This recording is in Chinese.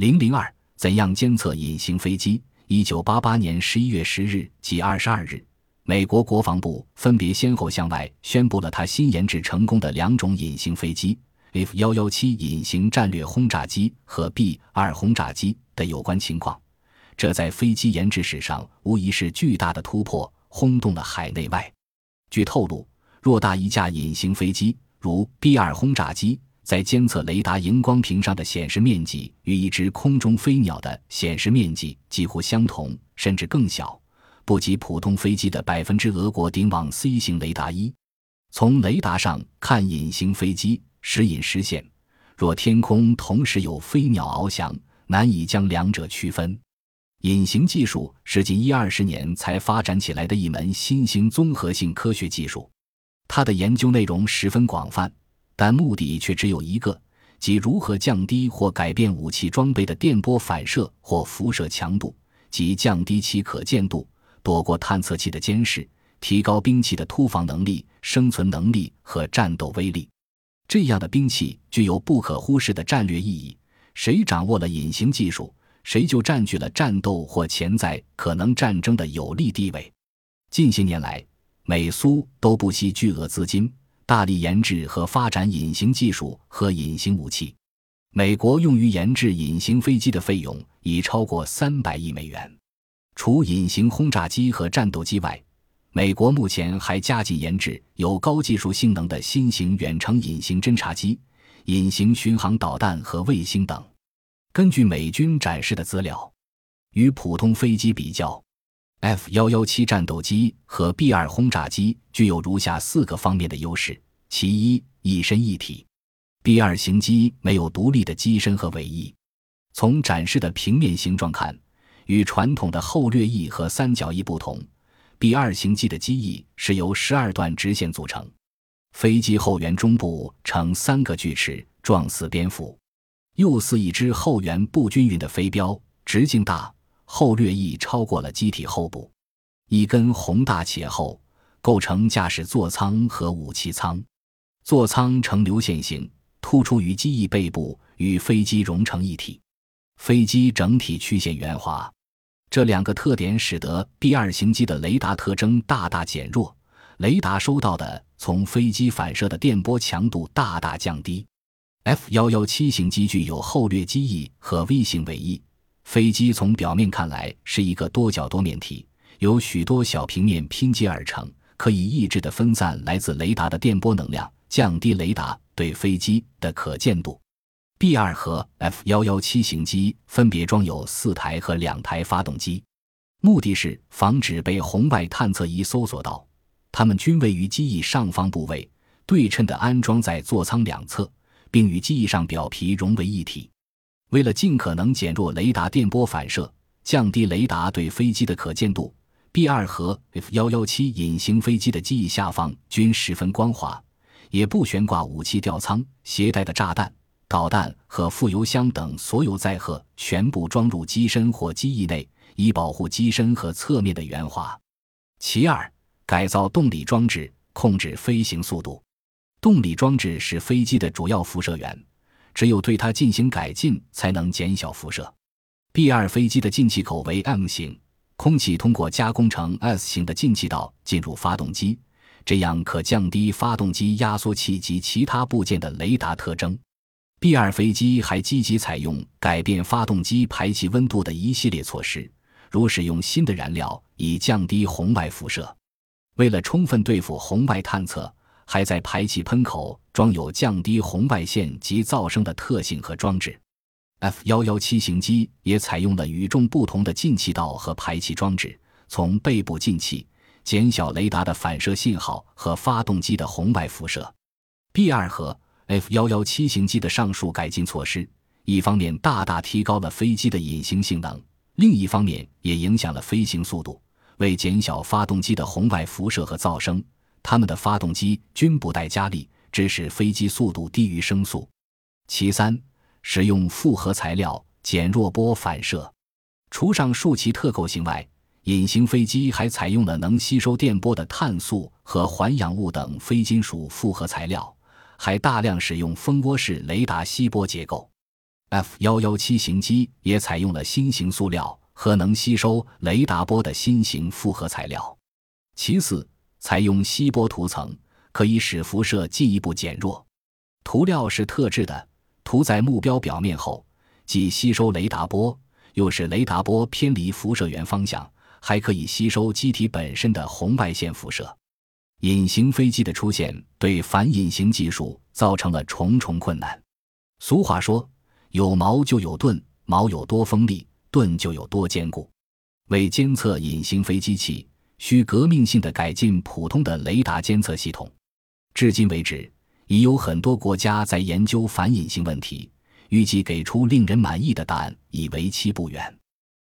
零零二，怎样监测隐形飞机？一九八八年十一月十日及二十二日，美国国防部分别先后向外宣布了他新研制成功的两种隐形飞机 F 幺幺七隐形战略轰炸机和 B 二轰炸机的有关情况。这在飞机研制史上无疑是巨大的突破，轰动了海内外。据透露，偌大一架隐形飞机，如 B 二轰炸机。在监测雷达荧光屏上的显示面积与一只空中飞鸟的显示面积几乎相同，甚至更小，不及普通飞机的百分之。俄国顶网 C 型雷达一，从雷达上看，隐形飞机时隐时现。若天空同时有飞鸟翱翔，难以将两者区分。隐形技术是近一二十年才发展起来的一门新型综合性科学技术，它的研究内容十分广泛。但目的却只有一个，即如何降低或改变武器装备的电波反射或辐射强度，即降低其可见度，躲过探测器的监视，提高兵器的突防能力、生存能力和战斗威力。这样的兵器具有不可忽视的战略意义。谁掌握了隐形技术，谁就占据了战斗或潜在可能战争的有利地位。近些年来，美苏都不惜巨额资金。大力研制和发展隐形技术和隐形武器，美国用于研制隐形飞机的费用已超过三百亿美元。除隐形轰炸机和战斗机外，美国目前还加紧研制有高技术性能的新型远程隐形侦察机、隐形巡航导弹和卫星等。根据美军展示的资料，与普通飞机比较。F 幺幺七战斗机和 B 二轰炸机具有如下四个方面的优势：其一，一身一体，B 二型机没有独立的机身和尾翼。从展示的平面形状看，与传统的后掠翼和三角翼不同，B 二型机的机翼是由十二段直线组成，飞机后缘中部呈三个锯齿，状似蝙蝠，又似一只后缘不均匀的飞镖，直径大。后掠翼超过了机体后部，一根宏大且厚，构成驾驶座舱和武器舱。座舱呈流线型，突出于机翼背部，与飞机融成一体。飞机整体曲线圆滑，这两个特点使得 B 二型机的雷达特征大大减弱，雷达收到的从飞机反射的电波强度大大降低。F 幺幺七型机具有后掠机翼和 V 型尾翼。飞机从表面看来是一个多角多面体，由许多小平面拼接而成，可以抑制的分散来自雷达的电波能量，降低雷达对飞机的可见度。B 二和 F 幺幺七型机分别装有四台和两台发动机，目的是防止被红外探测仪搜索到。它们均位于机翼上方部位，对称的安装在座舱两侧，并与机翼上表皮融为一体。为了尽可能减弱雷达电波反射，降低雷达对飞机的可见度，B 二和 F 幺幺七隐形飞机的机翼下方均十分光滑，也不悬挂武器吊舱，携带的炸弹、导弹和副油箱等所有载荷全部装入机身或机翼内，以保护机身和侧面的圆滑。其二，改造动力装置，控制飞行速度。动力装置是飞机的主要辐射源。只有对它进行改进，才能减小辐射。B 二飞机的进气口为 M 型，空气通过加工成 S 型的进气道进入发动机，这样可降低发动机压缩器及其他部件的雷达特征。B 二飞机还积极采用改变发动机排气温度的一系列措施，如使用新的燃料以降低红外辐射。为了充分对付红外探测。还在排气喷口装有降低红外线及噪声的特性和装置。F 幺幺七型机也采用了与众不同的进气道和排气装置，从背部进气，减小雷达的反射信号和发动机的红外辐射。B 二和 F 幺幺七型机的上述改进措施，一方面大大提高了飞机的隐形性能，另一方面也影响了飞行速度。为减小发动机的红外辐射和噪声。它们的发动机均不带加力，致使飞机速度低于声速。其三，使用复合材料减弱波反射。除上述其特构性外，隐形飞机还采用了能吸收电波的碳素和环氧物等非金属复合材料，还大量使用蜂窝式雷达吸波结构。F 幺幺七型机也采用了新型塑料和能吸收雷达波的新型复合材料。其次，采用吸波涂层，可以使辐射进一步减弱。涂料是特制的，涂在目标表面后，既吸收雷达波，又使雷达波偏离辐射源方向，还可以吸收机体本身的红外线辐射。隐形飞机的出现，对反隐形技术造成了重重困难。俗话说。有矛就有盾，矛有多锋利，盾就有多坚固。为监测隐形飞机器，需革命性的改进普通的雷达监测系统。至今为止，已有很多国家在研究反隐性问题，预计给出令人满意的答案已为期不远。